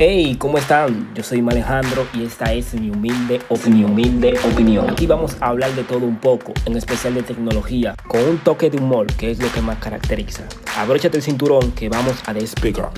Hey, ¿cómo están? Yo soy Alejandro y esta es mi humilde opinión. humilde opinión. Aquí vamos a hablar de todo un poco, en especial de tecnología, con un toque de humor, que es lo que más caracteriza. Abróchate el cinturón que vamos a despegar.